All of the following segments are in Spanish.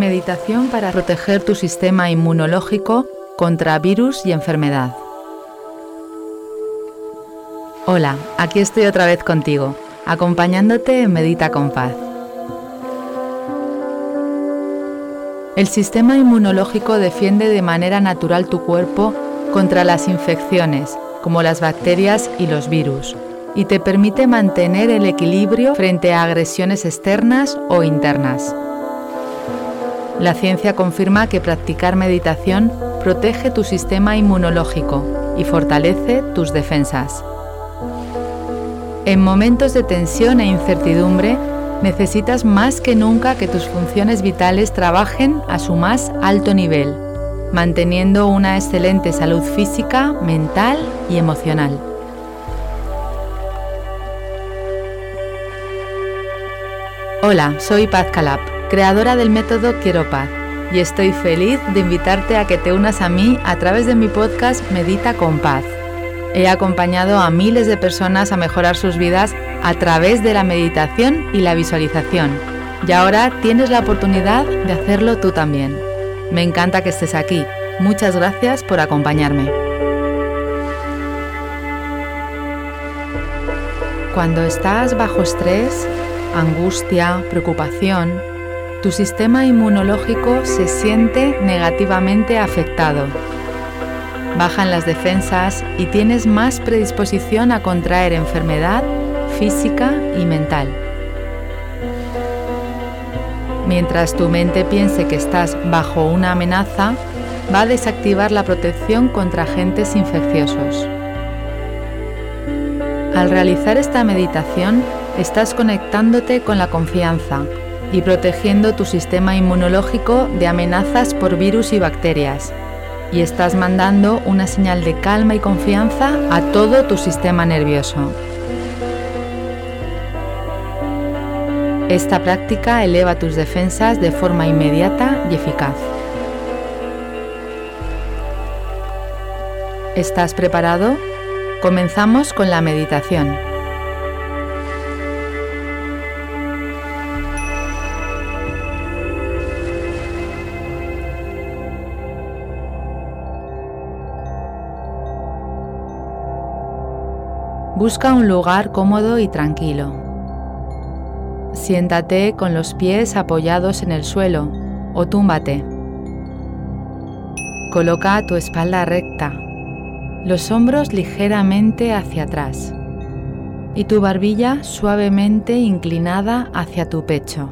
Meditación para proteger tu sistema inmunológico contra virus y enfermedad. Hola, aquí estoy otra vez contigo, acompañándote en Medita con Paz. El sistema inmunológico defiende de manera natural tu cuerpo contra las infecciones, como las bacterias y los virus, y te permite mantener el equilibrio frente a agresiones externas o internas. La ciencia confirma que practicar meditación protege tu sistema inmunológico y fortalece tus defensas. En momentos de tensión e incertidumbre, necesitas más que nunca que tus funciones vitales trabajen a su más alto nivel, manteniendo una excelente salud física, mental y emocional. Hola, soy Paz Calab, creadora del método Quiero Paz, y estoy feliz de invitarte a que te unas a mí a través de mi podcast Medita con Paz. He acompañado a miles de personas a mejorar sus vidas a través de la meditación y la visualización, y ahora tienes la oportunidad de hacerlo tú también. Me encanta que estés aquí. Muchas gracias por acompañarme. Cuando estás bajo estrés, angustia, preocupación, tu sistema inmunológico se siente negativamente afectado. Bajan las defensas y tienes más predisposición a contraer enfermedad física y mental. Mientras tu mente piense que estás bajo una amenaza, va a desactivar la protección contra agentes infecciosos. Al realizar esta meditación, estás conectándote con la confianza y protegiendo tu sistema inmunológico de amenazas por virus y bacterias. Y estás mandando una señal de calma y confianza a todo tu sistema nervioso. Esta práctica eleva tus defensas de forma inmediata y eficaz. ¿Estás preparado? Comenzamos con la meditación. Busca un lugar cómodo y tranquilo. Siéntate con los pies apoyados en el suelo o túmbate. Coloca tu espalda recta, los hombros ligeramente hacia atrás y tu barbilla suavemente inclinada hacia tu pecho.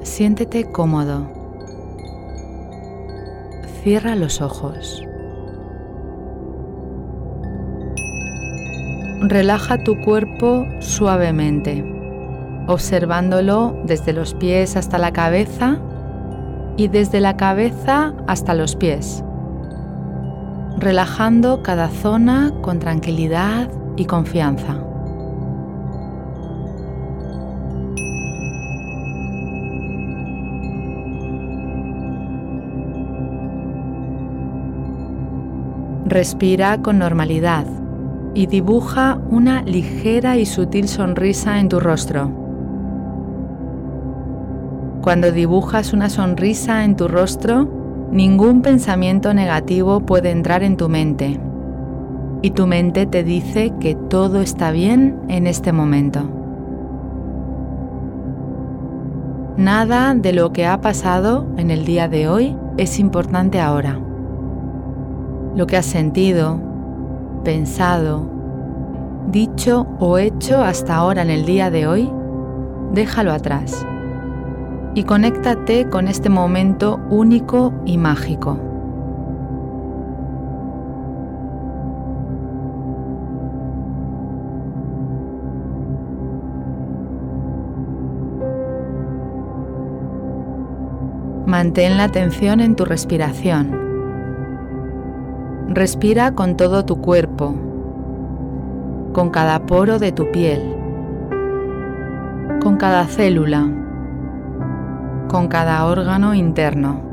Siéntete cómodo. Cierra los ojos. Relaja tu cuerpo suavemente, observándolo desde los pies hasta la cabeza y desde la cabeza hasta los pies, relajando cada zona con tranquilidad y confianza. Respira con normalidad y dibuja una ligera y sutil sonrisa en tu rostro. Cuando dibujas una sonrisa en tu rostro, ningún pensamiento negativo puede entrar en tu mente y tu mente te dice que todo está bien en este momento. Nada de lo que ha pasado en el día de hoy es importante ahora. Lo que has sentido, pensado, dicho o hecho hasta ahora en el día de hoy, déjalo atrás y conéctate con este momento único y mágico. Mantén la atención en tu respiración Respira con todo tu cuerpo, con cada poro de tu piel, con cada célula, con cada órgano interno.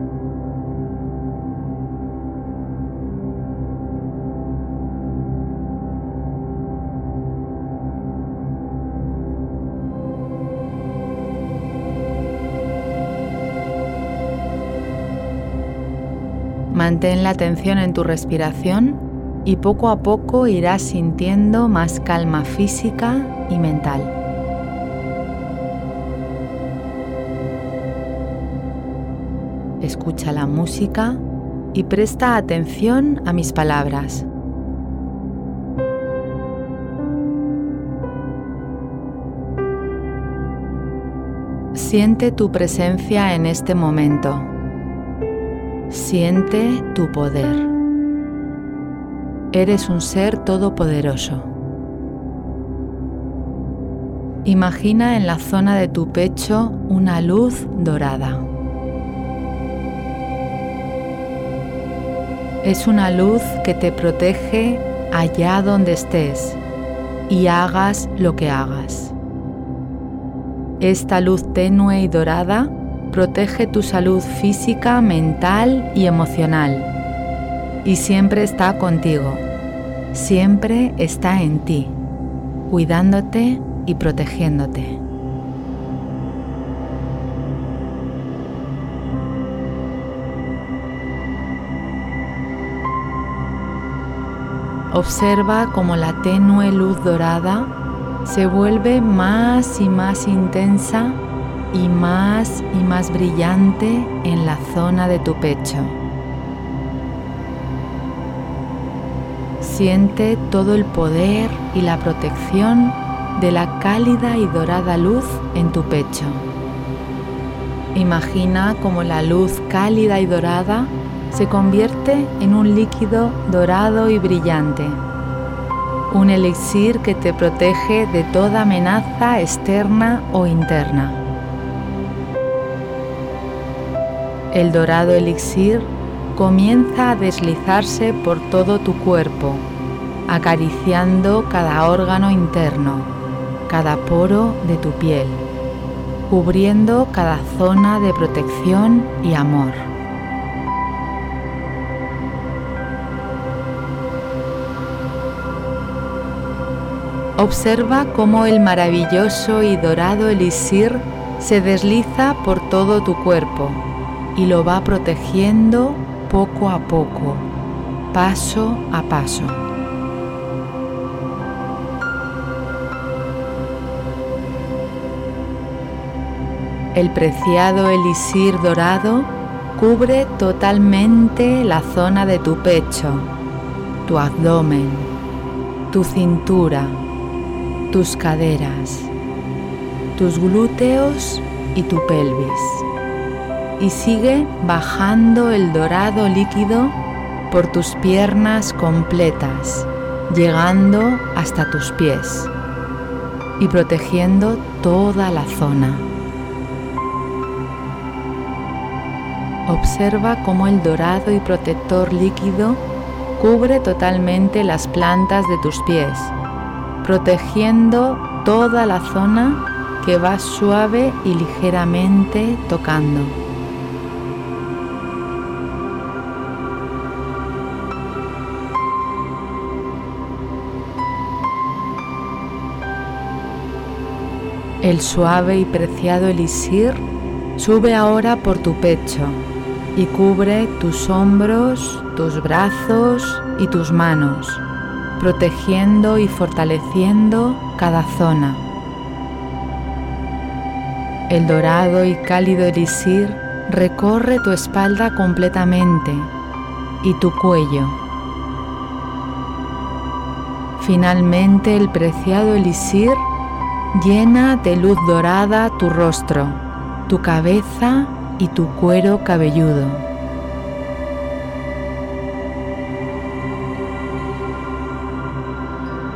Mantén la atención en tu respiración y poco a poco irás sintiendo más calma física y mental. Escucha la música y presta atención a mis palabras. Siente tu presencia en este momento. Siente tu poder. Eres un ser todopoderoso. Imagina en la zona de tu pecho una luz dorada. Es una luz que te protege allá donde estés y hagas lo que hagas. Esta luz tenue y dorada protege tu salud física, mental y emocional. Y siempre está contigo. Siempre está en ti, cuidándote y protegiéndote. Observa cómo la tenue luz dorada se vuelve más y más intensa y más y más brillante en la zona de tu pecho. Siente todo el poder y la protección de la cálida y dorada luz en tu pecho. Imagina cómo la luz cálida y dorada se convierte en un líquido dorado y brillante un elixir que te protege de toda amenaza externa o interna. El dorado elixir comienza a deslizarse por todo tu cuerpo, acariciando cada órgano interno, cada poro de tu piel, cubriendo cada zona de protección y amor. Observa cómo el maravilloso y dorado elixir se desliza por todo tu cuerpo y lo va protegiendo poco a poco, paso a paso. El preciado elixir dorado cubre totalmente la zona de tu pecho, tu abdomen, tu cintura, tus caderas, tus glúteos y tu pelvis. Y sigue bajando el dorado líquido por tus piernas completas, llegando hasta tus pies y protegiendo toda la zona. Observa cómo el dorado y protector líquido cubre totalmente las plantas de tus pies protegiendo toda la zona que va suave y ligeramente tocando. El suave y preciado elixir sube ahora por tu pecho y cubre tus hombros, tus brazos y tus manos protegiendo y fortaleciendo cada zona. El dorado y cálido elixir recorre tu espalda completamente y tu cuello. Finalmente el preciado elixir llena de luz dorada tu rostro, tu cabeza y tu cuero cabelludo.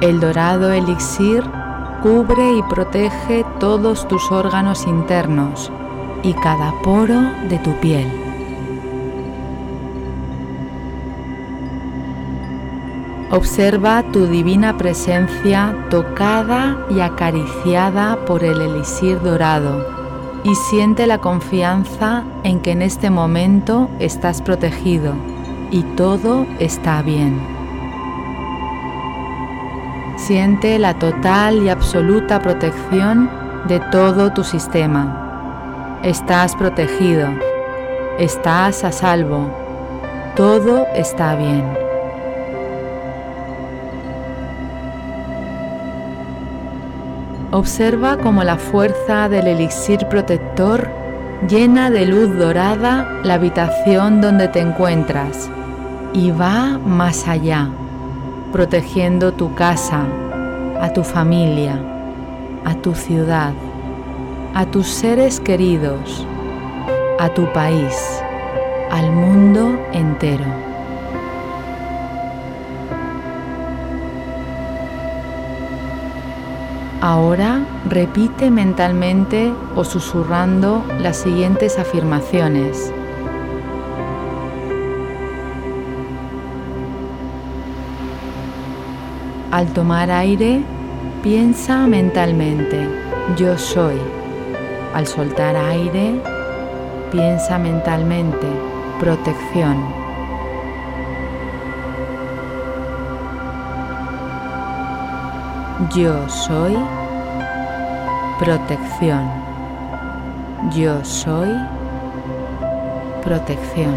El dorado elixir cubre y protege todos tus órganos internos y cada poro de tu piel. Observa tu divina presencia tocada y acariciada por el elixir dorado y siente la confianza en que en este momento estás protegido y todo está bien. Siente la total y absoluta protección de todo tu sistema. Estás protegido. Estás a salvo. Todo está bien. Observa cómo la fuerza del elixir protector llena de luz dorada la habitación donde te encuentras y va más allá, protegiendo tu casa, a tu familia, a tu ciudad, a tus seres queridos, a tu país, al mundo entero. Ahora repite mentalmente o susurrando las siguientes afirmaciones. Al tomar aire, piensa mentalmente, yo soy. Al soltar aire, piensa mentalmente, protección. Yo soy protección. Yo soy protección.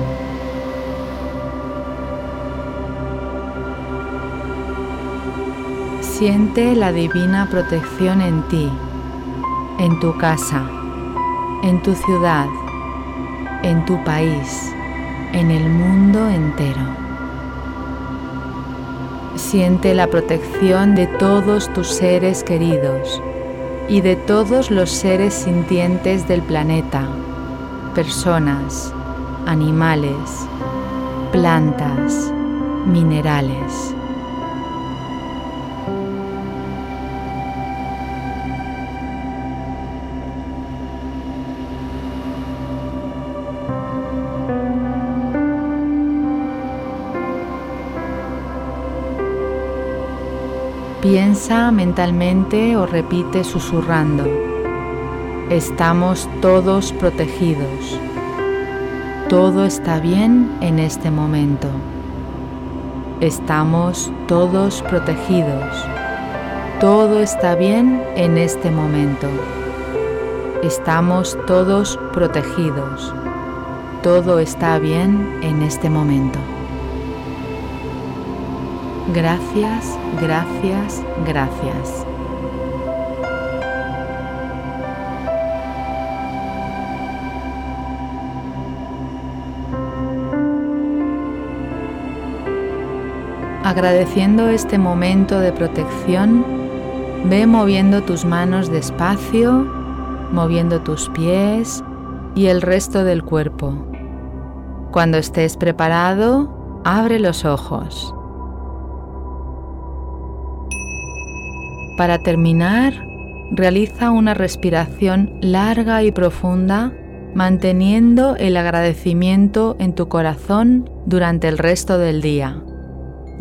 Siente la divina protección en ti, en tu casa, en tu ciudad, en tu país, en el mundo entero. Siente la protección de todos tus seres queridos y de todos los seres sintientes del planeta, personas, animales, plantas, minerales. Piensa mentalmente o repite susurrando. Estamos todos protegidos. Todo está bien en este momento. Estamos todos protegidos. Todo está bien en este momento. Estamos todos protegidos. Todo está bien en este momento. Gracias, gracias, gracias. Agradeciendo este momento de protección, ve moviendo tus manos despacio, moviendo tus pies y el resto del cuerpo. Cuando estés preparado, abre los ojos. Para terminar, realiza una respiración larga y profunda manteniendo el agradecimiento en tu corazón durante el resto del día.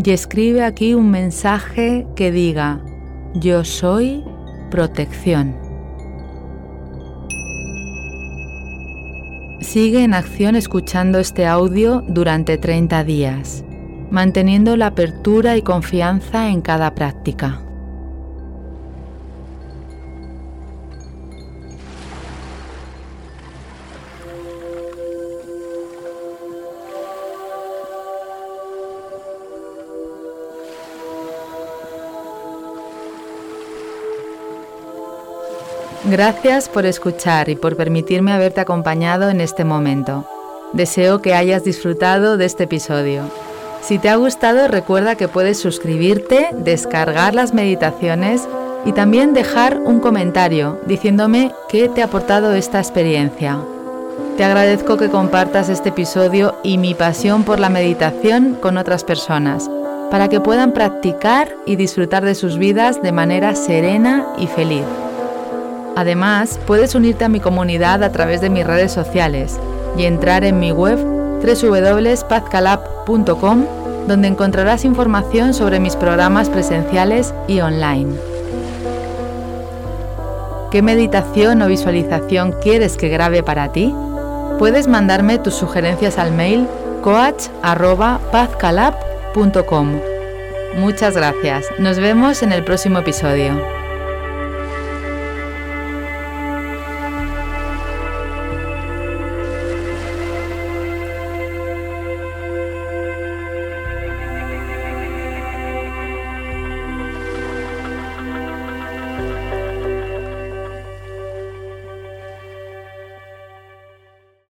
Y escribe aquí un mensaje que diga, yo soy protección. Sigue en acción escuchando este audio durante 30 días, manteniendo la apertura y confianza en cada práctica. Gracias por escuchar y por permitirme haberte acompañado en este momento. Deseo que hayas disfrutado de este episodio. Si te ha gustado, recuerda que puedes suscribirte, descargar las meditaciones y también dejar un comentario diciéndome qué te ha aportado esta experiencia. Te agradezco que compartas este episodio y mi pasión por la meditación con otras personas, para que puedan practicar y disfrutar de sus vidas de manera serena y feliz. Además, puedes unirte a mi comunidad a través de mis redes sociales y entrar en mi web www.pazcalab.com donde encontrarás información sobre mis programas presenciales y online. ¿Qué meditación o visualización quieres que grabe para ti? Puedes mandarme tus sugerencias al mail coach.pazcalab.com. Muchas gracias. Nos vemos en el próximo episodio.